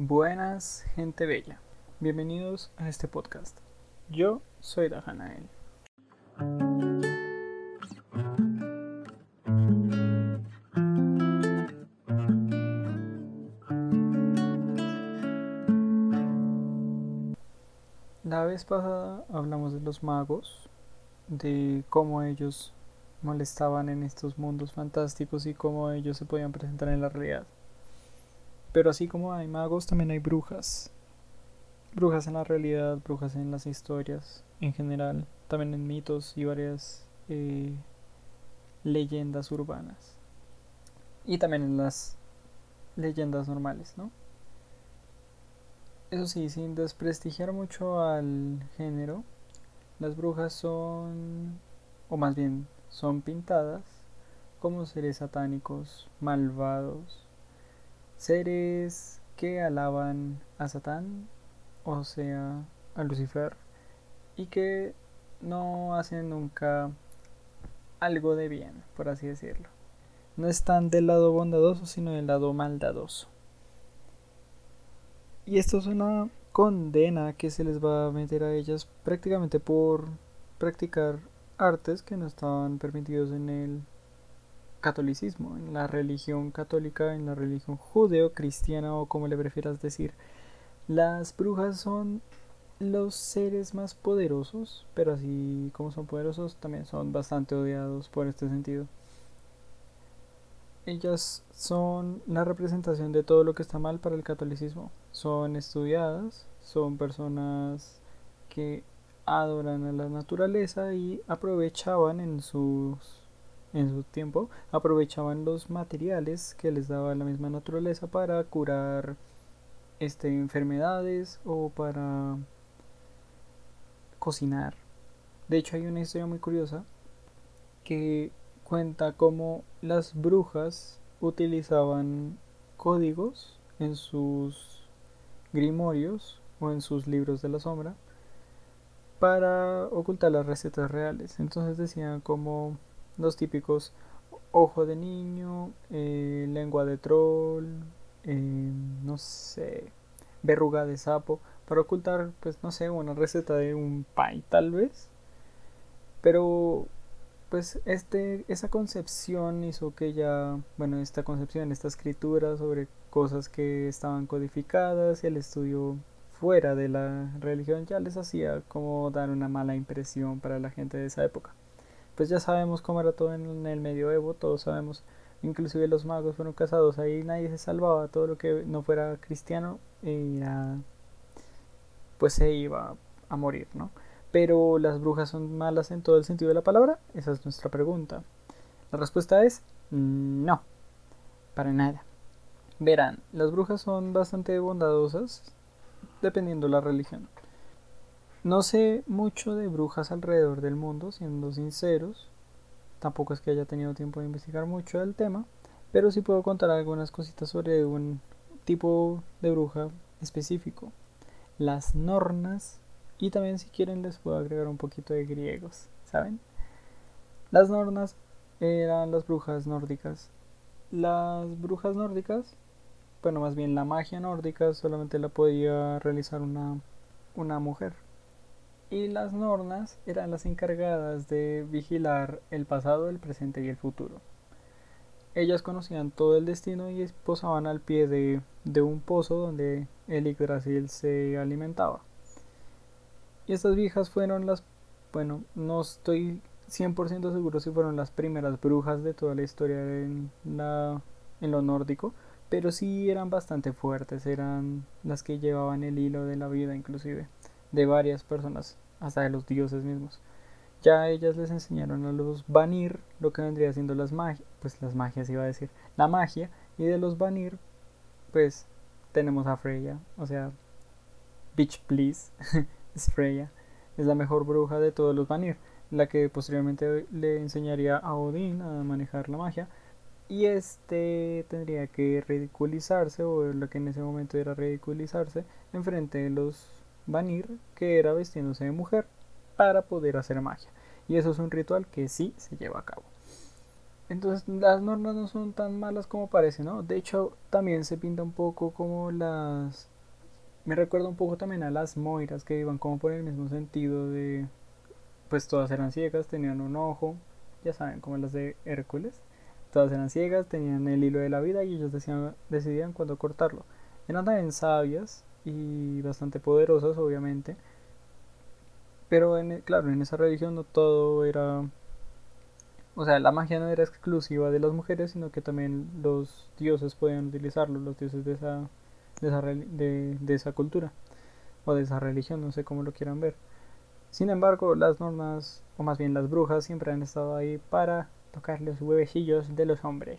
Buenas, gente bella. Bienvenidos a este podcast. Yo soy Dajanael. La vez pasada hablamos de los magos, de cómo ellos molestaban en estos mundos fantásticos y cómo ellos se podían presentar en la realidad. Pero así como hay magos, también hay brujas. Brujas en la realidad, brujas en las historias en general, también en mitos y varias eh, leyendas urbanas. Y también en las leyendas normales, ¿no? Eso sí, sin desprestigiar mucho al género, las brujas son, o más bien, son pintadas como seres satánicos, malvados, seres que alaban a Satán, o sea, a Lucifer, y que no hacen nunca algo de bien, por así decirlo. No están del lado bondadoso, sino del lado maldadoso. Y esto es una condena que se les va a meter a ellas prácticamente por practicar artes que no estaban permitidos en el catolicismo, en la religión católica, en la religión judeo-cristiana o como le prefieras decir. Las brujas son los seres más poderosos, pero así como son poderosos, también son bastante odiados por este sentido. Ellas son la representación de todo lo que está mal para el catolicismo. Son estudiadas, son personas que adoran a la naturaleza y aprovechaban en sus en su tiempo aprovechaban los materiales que les daba la misma naturaleza para curar este, enfermedades o para cocinar. De hecho hay una historia muy curiosa que cuenta cómo las brujas utilizaban códigos en sus grimorios o en sus libros de la sombra para ocultar las recetas reales. Entonces decían como los típicos ojo de niño, eh, lengua de troll, eh, no sé, verruga de sapo, para ocultar, pues no sé, una receta de un pie tal vez. Pero pues este esa concepción hizo que ya bueno esta concepción esta escritura sobre cosas que estaban codificadas y el estudio fuera de la religión ya les hacía como dar una mala impresión para la gente de esa época pues ya sabemos cómo era todo en el medioevo, todos sabemos, inclusive los magos fueron casados, ahí nadie se salvaba, todo lo que no fuera cristiano era, pues se iba a morir, ¿no? Pero las brujas son malas en todo el sentido de la palabra, esa es nuestra pregunta. La respuesta es no, para nada. Verán, las brujas son bastante bondadosas dependiendo la religión. No sé mucho de brujas alrededor del mundo, siendo sinceros. Tampoco es que haya tenido tiempo de investigar mucho del tema, pero sí puedo contar algunas cositas sobre un tipo de bruja específico. Las nornas y también si quieren les puedo agregar un poquito de griegos, ¿saben? Las nornas eran las brujas nórdicas. Las brujas nórdicas, bueno, más bien la magia nórdica solamente la podía realizar una, una mujer y las nornas eran las encargadas de vigilar el pasado, el presente y el futuro. Ellas conocían todo el destino y posaban al pie de, un pozo donde el Yggdrasil se alimentaba. Y estas viejas fueron las, bueno, no estoy 100% seguro si fueron las primeras brujas de toda la historia en, la, en lo nórdico, pero sí eran bastante fuertes, eran las que llevaban el hilo de la vida inclusive de varias personas, hasta de los dioses mismos. Ya ellas les enseñaron a los Vanir lo que vendría siendo las magias, pues las magias iba a decir, la magia, y de los Vanir, pues tenemos a Freya, o sea, Bitch Please, es Freya, es la mejor bruja de todos los Vanir, la que posteriormente le enseñaría a Odín a manejar la magia, y este tendría que ridiculizarse, o lo que en ese momento era ridiculizarse, enfrente de los Vanir, que era vestiéndose de mujer para poder hacer magia. Y eso es un ritual que sí se lleva a cabo. Entonces las normas no son tan malas como parece, ¿no? De hecho, también se pinta un poco como las... Me recuerda un poco también a las moiras que iban como por el mismo sentido de... Pues todas eran ciegas, tenían un ojo, ya saben, como las de Hércules. Todas eran ciegas, tenían el hilo de la vida y ellos decían, decidían cuándo cortarlo. Eran también sabias y bastante poderosas, obviamente. Pero en, claro, en esa religión no todo era o sea, la magia no era exclusiva de las mujeres, sino que también los dioses podían utilizarlo, los dioses de esa, de esa, de, esa cultura o de esa religión, no sé cómo lo quieran ver. Sin embargo, las normas, o más bien las brujas, siempre han estado ahí para tocar los huevecillos de los hombres.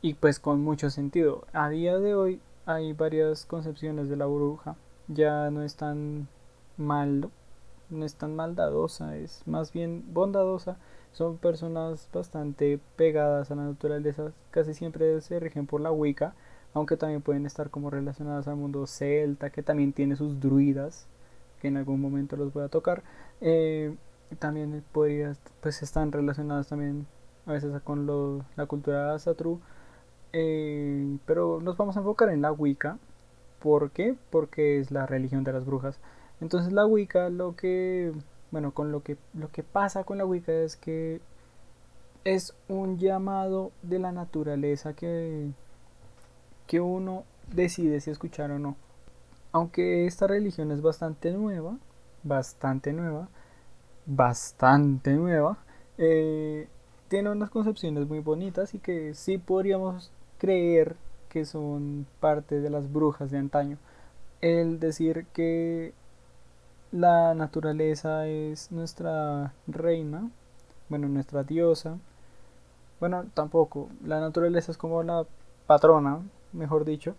Y pues con mucho sentido. A día de hoy hay varias concepciones de la bruja. Ya no es tan mal, no es tan maldadosa, es más bien bondadosa son personas bastante pegadas a la naturaleza, casi siempre se rigen por la Wicca, aunque también pueden estar como relacionadas al mundo celta, que también tiene sus druidas, que en algún momento los voy a tocar. Eh, también podría, pues están relacionadas también a veces con la cultura Satru, eh, pero nos vamos a enfocar en la Wicca. ¿Por qué? Porque es la religión de las brujas. Entonces la Wicca lo que bueno, con lo que, lo que pasa con la Wicca es que es un llamado de la naturaleza que, que uno decide si escuchar o no. Aunque esta religión es bastante nueva, bastante nueva, bastante nueva, eh, tiene unas concepciones muy bonitas y que sí podríamos creer que son parte de las brujas de antaño. El decir que la naturaleza es nuestra reina, bueno, nuestra diosa. Bueno, tampoco. La naturaleza es como la patrona, mejor dicho.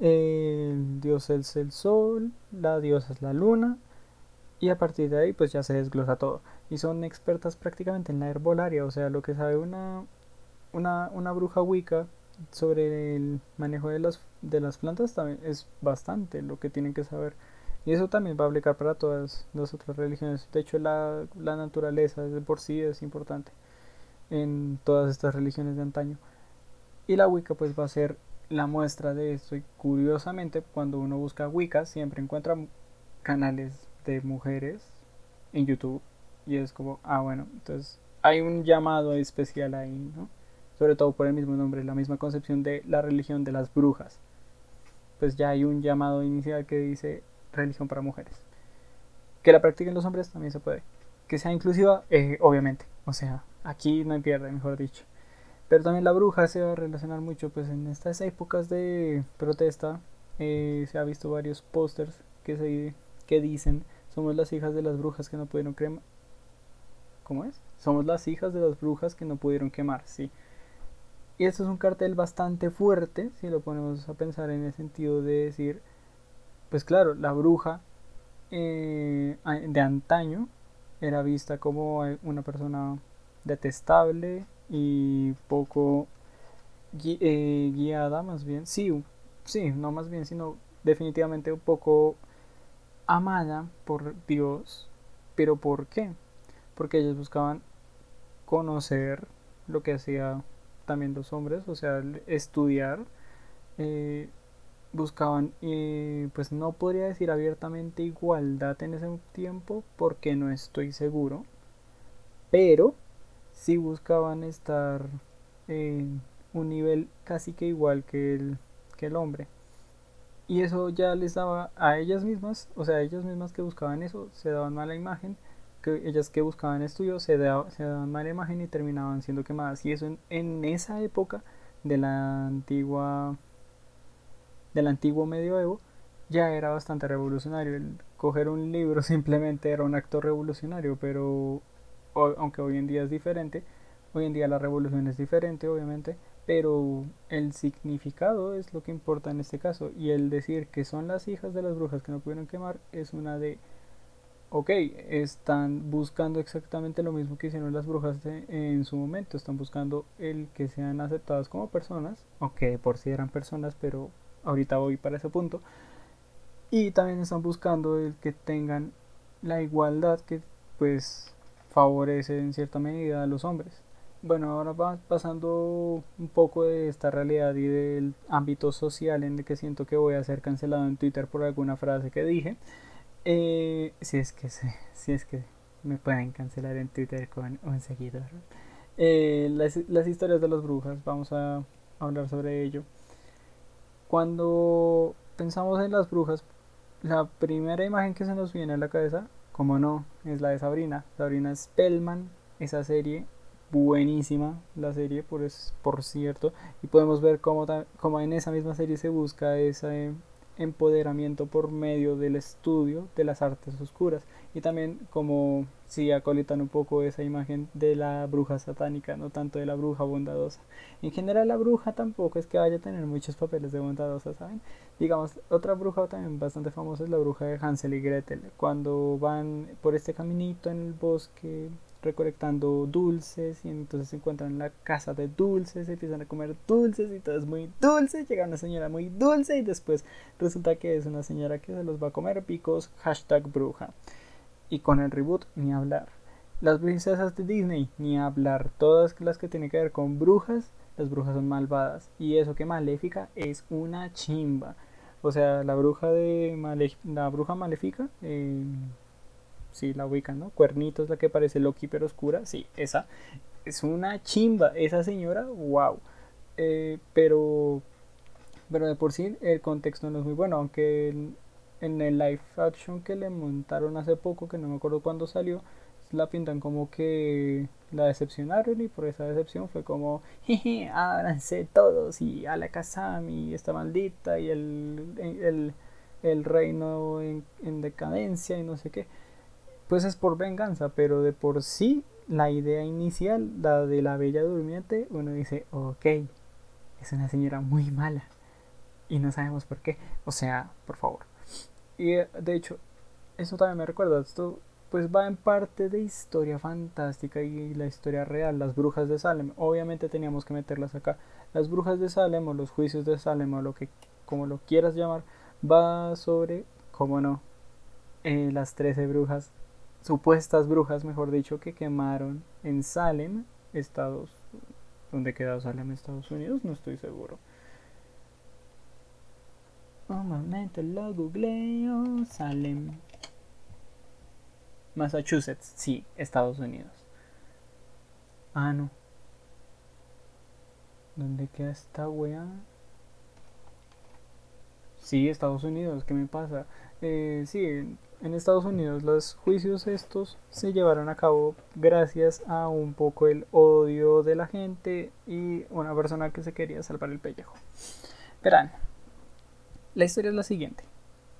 El dios es el sol, la diosa es la luna. Y a partir de ahí, pues ya se desglosa todo. Y son expertas prácticamente en la herbolaria, o sea, lo que sabe una, una, una bruja wicca sobre el manejo de las, de las plantas también es bastante lo que tienen que saber. Y eso también va a aplicar para todas las otras religiones. De hecho, la, la naturaleza de por sí es importante en todas estas religiones de antaño. Y la Wicca pues va a ser la muestra de esto. Y curiosamente, cuando uno busca Wicca, siempre encuentra canales de mujeres en YouTube. Y es como, ah, bueno, entonces hay un llamado especial ahí, ¿no? Sobre todo por el mismo nombre, la misma concepción de la religión de las brujas. Pues ya hay un llamado inicial que dice religión para mujeres. Que la practiquen los hombres también se puede. Que sea inclusiva, eh, obviamente. O sea, aquí no hay pierde, mejor dicho. Pero también la bruja se va a relacionar mucho, pues en estas épocas de protesta eh, se ha visto varios pósters que, que dicen, somos las hijas de las brujas que no pudieron quemar. ¿Cómo es? Somos las hijas de las brujas que no pudieron quemar, sí. Y esto es un cartel bastante fuerte, si lo ponemos a pensar en el sentido de decir, pues claro, la bruja eh, de antaño era vista como una persona detestable y poco eh, guiada, más bien. Sí, sí, no más bien, sino definitivamente un poco amada por Dios. ¿Pero por qué? Porque ellos buscaban conocer lo que hacía también los hombres, o sea, estudiar. Eh, buscaban, y pues no podría decir abiertamente igualdad en ese tiempo porque no estoy seguro, pero sí buscaban estar en un nivel casi que igual que el, que el hombre. Y eso ya les daba a ellas mismas, o sea, ellas mismas que buscaban eso, se daban mala imagen, que ellas que buscaban estudios se, se daban mala imagen y terminaban siendo quemadas. Y eso en esa época de la antigua del antiguo medioevo ya era bastante revolucionario. Coger un libro simplemente era un acto revolucionario, pero aunque hoy en día es diferente, hoy en día la revolución es diferente, obviamente, pero el significado es lo que importa en este caso. Y el decir que son las hijas de las brujas que no pudieron quemar es una de ok, están buscando exactamente lo mismo que hicieron las brujas en su momento, están buscando el que sean aceptadas como personas, ok, por si eran personas, pero ahorita voy para ese punto. Y también están buscando el que tengan la igualdad que pues favorece en cierta medida a los hombres. Bueno, ahora va pasando un poco de esta realidad y del ámbito social en el que siento que voy a ser cancelado en Twitter por alguna frase que dije. Eh, si es que si es que me pueden cancelar en Twitter con un seguidor. Eh, las, las, historias de las brujas, vamos a hablar sobre ello. Cuando pensamos en las brujas, la primera imagen que se nos viene a la cabeza, como no, es la de Sabrina. Sabrina Spellman, esa serie buenísima la serie por, es, por cierto y podemos ver cómo, cómo en esa misma serie se busca ese empoderamiento por medio del estudio de las artes oscuras y también como si acolitan un poco esa imagen de la bruja satánica, no tanto de la bruja bondadosa. En general la bruja tampoco es que vaya a tener muchos papeles de bondadosa, ¿saben? Digamos, otra bruja también bastante famosa es la bruja de Hansel y Gretel, cuando van por este caminito en el bosque recolectando dulces y entonces se encuentran en la casa de dulces, empiezan a comer dulces y todo es muy dulce, llega una señora muy dulce y después resulta que es una señora que se los va a comer picos, hashtag bruja. Y con el reboot ni hablar. Las princesas de Disney, ni hablar. Todas las que tienen que ver con brujas, las brujas son malvadas. Y eso que maléfica es una chimba. O sea, la bruja de la bruja maléfica, eh, sí la ubican, ¿no? Cuernitos, la que parece Loki pero oscura, sí, esa es una chimba, esa señora, wow. Eh, pero, pero de por sí el contexto no es muy bueno, aunque en, el live action que le montaron hace poco, que no me acuerdo cuándo salió, la pintan como que la decepcionaron y por esa decepción fue como, jeje, ábranse todos y a la Kazami, esta maldita y el, el, el reino en decadencia y no sé qué pues es por venganza, pero de por sí la idea inicial, la de la bella durmiente, uno dice, ok, es una señora muy mala. Y no sabemos por qué, o sea, por favor. Y eh, de hecho, eso también me recuerda, esto pues va en parte de historia fantástica y la historia real, las brujas de Salem, obviamente teníamos que meterlas acá. Las brujas de Salem o los juicios de Salem o lo que como lo quieras llamar, va sobre, como no, eh, las 13 brujas supuestas brujas, mejor dicho, que quemaron en Salem, Estados ¿Dónde queda Salem, Estados Unidos? No estoy seguro. Un momento lo googleo. Salem. Massachusetts, sí, Estados Unidos. Ah, no. ¿Dónde queda esta wea? Sí, Estados Unidos, ¿qué me pasa? Eh, sí, en Estados Unidos los juicios estos se llevaron a cabo gracias a un poco el odio de la gente y una persona que se quería salvar el pellejo. Verán, la historia es la siguiente.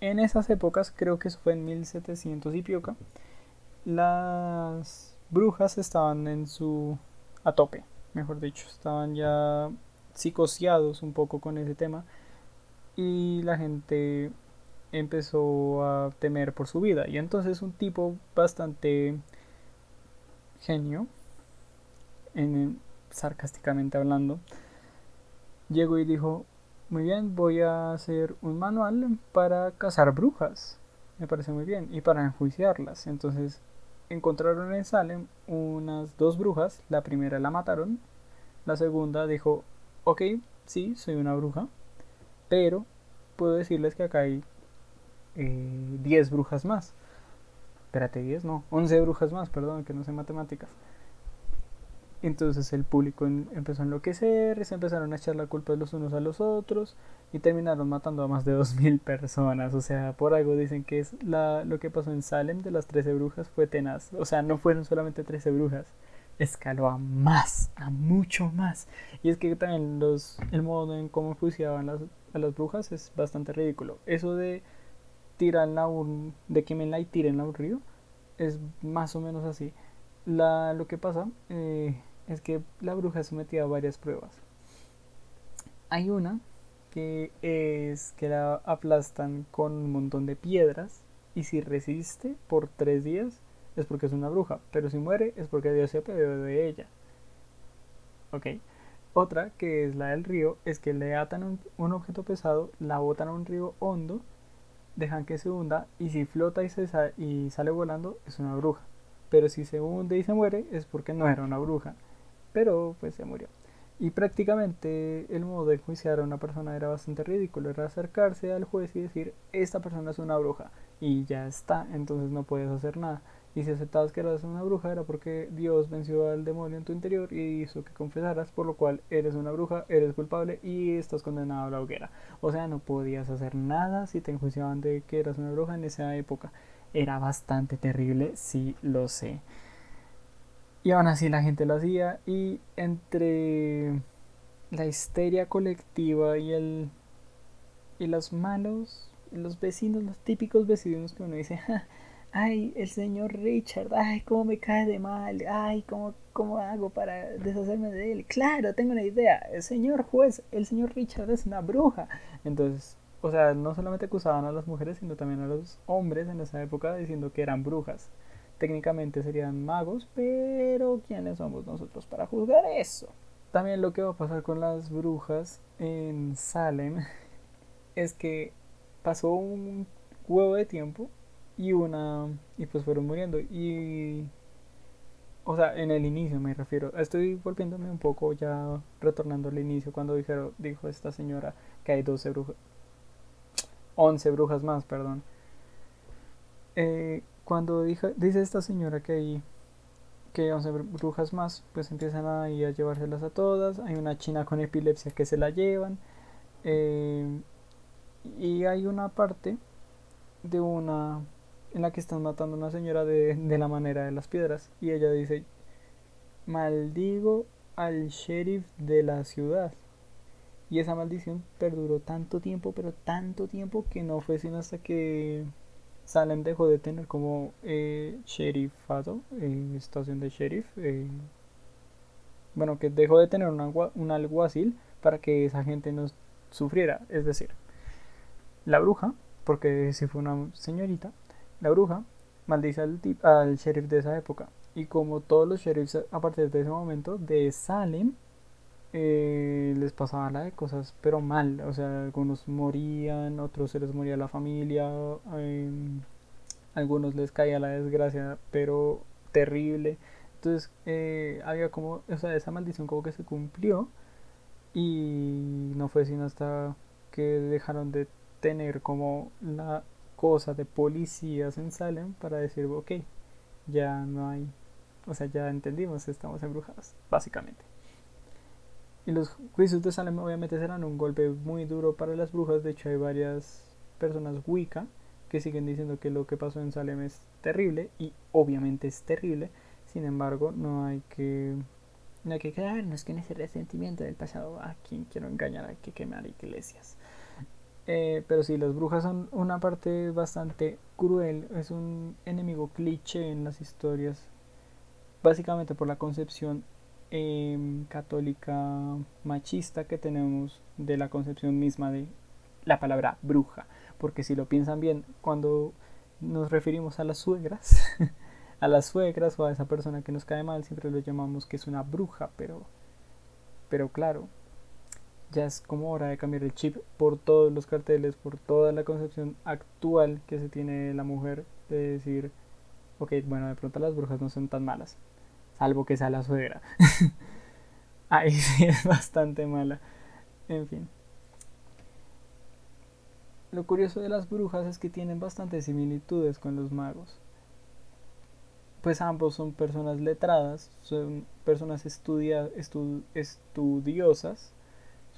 En esas épocas, creo que eso fue en 1700 y pioca, las brujas estaban en su a tope, mejor dicho, estaban ya psicoseados un poco con ese tema y la gente empezó a temer por su vida. Y entonces un tipo bastante genio, en, sarcásticamente hablando, llegó y dijo, muy bien, voy a hacer un manual para cazar brujas. Me parece muy bien. Y para enjuiciarlas. Entonces encontraron en Salem unas dos brujas. La primera la mataron. La segunda dijo, ok, sí, soy una bruja. Pero puedo decirles que acá hay 10 eh, brujas más. Espérate, 10, no, 11 brujas más, perdón, que no sé matemáticas. Entonces el público empezó a enloquecer, se empezaron a echar la culpa de los unos a los otros y terminaron matando a más de 2.000 personas. O sea, por algo dicen que es la, lo que pasó en Salem de las 13 brujas fue tenaz. O sea, no fueron solamente 13 brujas, escaló a más, a mucho más. Y es que también los, el modo en cómo juiciaban las, a las brujas es bastante ridículo. Eso de tirarla un, de quemenla y tírenla a un río, es más o menos así. La, lo que pasa eh, es que la bruja es sometida a varias pruebas. Hay una que es que la aplastan con un montón de piedras y si resiste por tres días es porque es una bruja, pero si muere es porque Dios se apiadó de ella. Ok. Otra, que es la del río, es que le atan un, un objeto pesado, la botan a un río hondo dejan que se hunda y si flota y, se y sale volando es una bruja. Pero si se hunde y se muere es porque no era una bruja. pero pues se murió. Y prácticamente el modo de enjuiciar a una persona era bastante ridículo, era acercarse al juez y decir, esta persona es una bruja, y ya está, entonces no puedes hacer nada. Y si aceptabas que eras una bruja era porque Dios venció al demonio en tu interior y hizo que confesaras, por lo cual eres una bruja, eres culpable y estás condenado a la hoguera. O sea, no podías hacer nada si te enjuiciaban de que eras una bruja en esa época. Era bastante terrible, sí lo sé. Y aún así la gente lo hacía y entre la histeria colectiva y el y los malos, los vecinos, los típicos vecinos que uno dice, ay, el señor Richard, ay, cómo me cae de mal, ay, cómo, cómo hago para deshacerme de él. Claro, tengo una idea, el señor juez, el señor Richard es una bruja. Entonces, o sea, no solamente acusaban a las mujeres, sino también a los hombres en esa época diciendo que eran brujas. Técnicamente serían magos, pero ¿quiénes somos nosotros para juzgar eso? También lo que va a pasar con las brujas en Salem es que pasó un huevo de tiempo y una y pues fueron muriendo. Y o sea en el inicio me refiero estoy volviéndome un poco ya retornando al inicio cuando dijeron dijo esta señora que hay 12 brujas 11 brujas más perdón. Eh, cuando dice esta señora que hay que 11 brujas más pues empiezan a, a llevárselas a todas. Hay una china con epilepsia que se la llevan. Eh, y hay una parte de una en la que están matando a una señora de, de la manera de las piedras. Y ella dice maldigo al sheriff de la ciudad y esa maldición perduró tanto tiempo pero tanto tiempo que no fue sino hasta que Salem dejó de tener como eh, sheriffado eh, estación de sheriff eh, bueno que dejó de tener un alguacil para que esa gente no sufriera. Es decir la bruja porque si fue una señorita la bruja maldice al, sheriff de esa época. Y como todos los sheriffs a partir de ese momento de Salem, eh, les pasaba la de cosas, pero mal. O sea, algunos morían, otros se les moría la familia, em, algunos les caía la desgracia, pero terrible. Entonces, eh, había como, o sea, esa maldición como que se cumplió y no fue sino hasta que dejaron de tener como la cosa de policías en Salem para decir, ok, ya no hay, o sea, ya entendimos, estamos embrujados, básicamente. Y los juicios de Salem obviamente serán un golpe muy duro para las brujas, de hecho hay varias personas Wicca que siguen diciendo que lo que pasó en Salem es terrible y obviamente es terrible, sin embargo no hay que no hay que quedarnos con ese resentimiento del pasado a quien quiero engañar, hay que quemar iglesias. Eh, pero sí, las brujas son una parte bastante cruel, es un enemigo cliché en las historias, básicamente por la concepción em, católica machista que tenemos de la concepción misma de la palabra bruja, porque si lo piensan bien, cuando nos referimos a las suegras, a las suegras o a esa persona que nos cae mal, siempre lo llamamos que es una bruja, pero, pero claro, ya es como hora de cambiar el chip por todos los carteles, por toda la concepción actual que se tiene de la mujer, de decir, ok, bueno, de pronto las brujas no son tan malas, salvo que sea la suegra. Ahí sí es bastante mala. En fin. Lo curioso de las brujas es que tienen bastantes similitudes con los magos. Pues ambos son personas letradas, son personas estudia, estudiosas,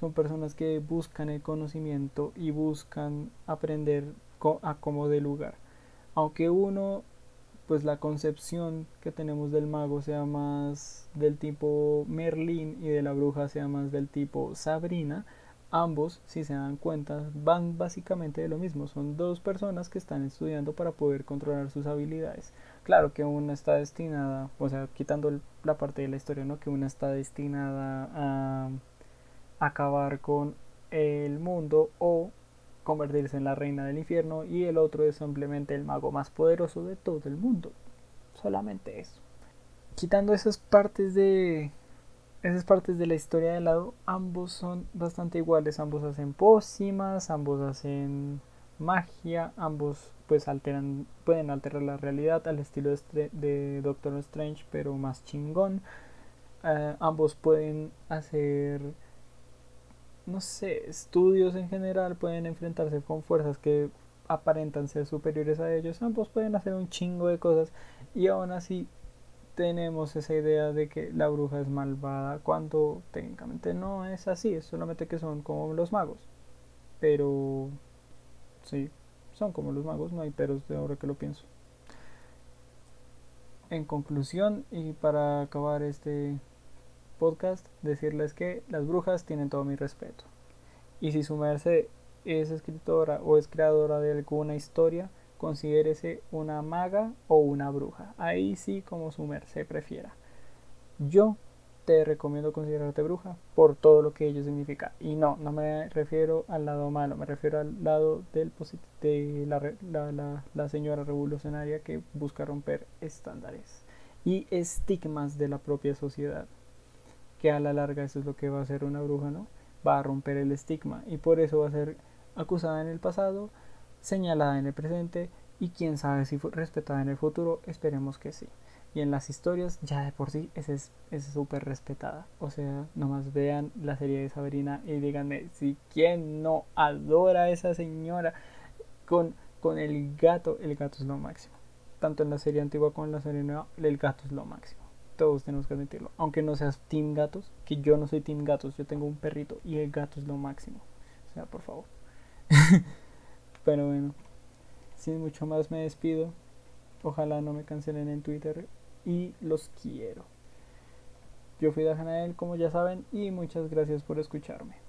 son personas que buscan el conocimiento y buscan aprender a como de lugar. Aunque uno, pues la concepción que tenemos del mago sea más del tipo Merlín y de la bruja sea más del tipo Sabrina, ambos, si se dan cuenta, van básicamente de lo mismo. Son dos personas que están estudiando para poder controlar sus habilidades. Claro que una está destinada, o sea, quitando la parte de la historia, ¿no? Que una está destinada a acabar con el mundo o convertirse en la reina del infierno y el otro es simplemente el mago más poderoso de todo el mundo. Solamente eso. Quitando esas partes de esas partes de la historia de lado, ambos son bastante iguales, ambos hacen pócimas, ambos hacen magia, ambos pues alteran pueden alterar la realidad al estilo de, Doctor Strange, pero más chingón. eh, ambos pueden hacer, no sé, estudios en general, pueden enfrentarse con fuerzas que aparentan ser superiores a ellos, ambos pueden hacer un chingo de cosas y aún así tenemos esa idea de que la bruja es malvada cuando técnicamente no es así, es solamente que son como los magos. Pero sí, son como los magos, no hay peros de ahora que lo pienso. En conclusión y para acabar este podcast, decirles que las brujas tienen todo mi respeto. Y si su merced es escritora o es creadora de alguna historia, considérese una maga o una bruja. Ahí sí como su merced prefiera. Yo te recomiendo considerarte bruja por todo lo que ello significa. Y no, no me refiero al lado malo, me refiero al lado del de la, la, la señora revolucionaria que busca romper estándares y estigmas de la propia sociedad. Que a la larga eso es lo que va a hacer una bruja, ¿no? Va a romper el estigma y por eso va a ser acusada en el pasado, señalada en el presente y quién sabe si fue respetada en el futuro, esperemos que sí. Y en las historias ya de por sí es súper respetada. O sea, nomás vean la serie de Sabrina y díganme si quién no adora a esa señora con, con el gato, el gato es lo máximo. Tanto en la serie antigua como en la serie nueva, el gato es lo máximo. Todos tenemos que admitirlo. Aunque no seas team gatos, que yo no soy team gatos, yo tengo un perrito y el gato es lo máximo. O sea, por favor. Pero bueno, sin mucho más me despido. Ojalá no me cancelen en Twitter y los quiero. Yo fui Dajanael, como ya saben, y muchas gracias por escucharme.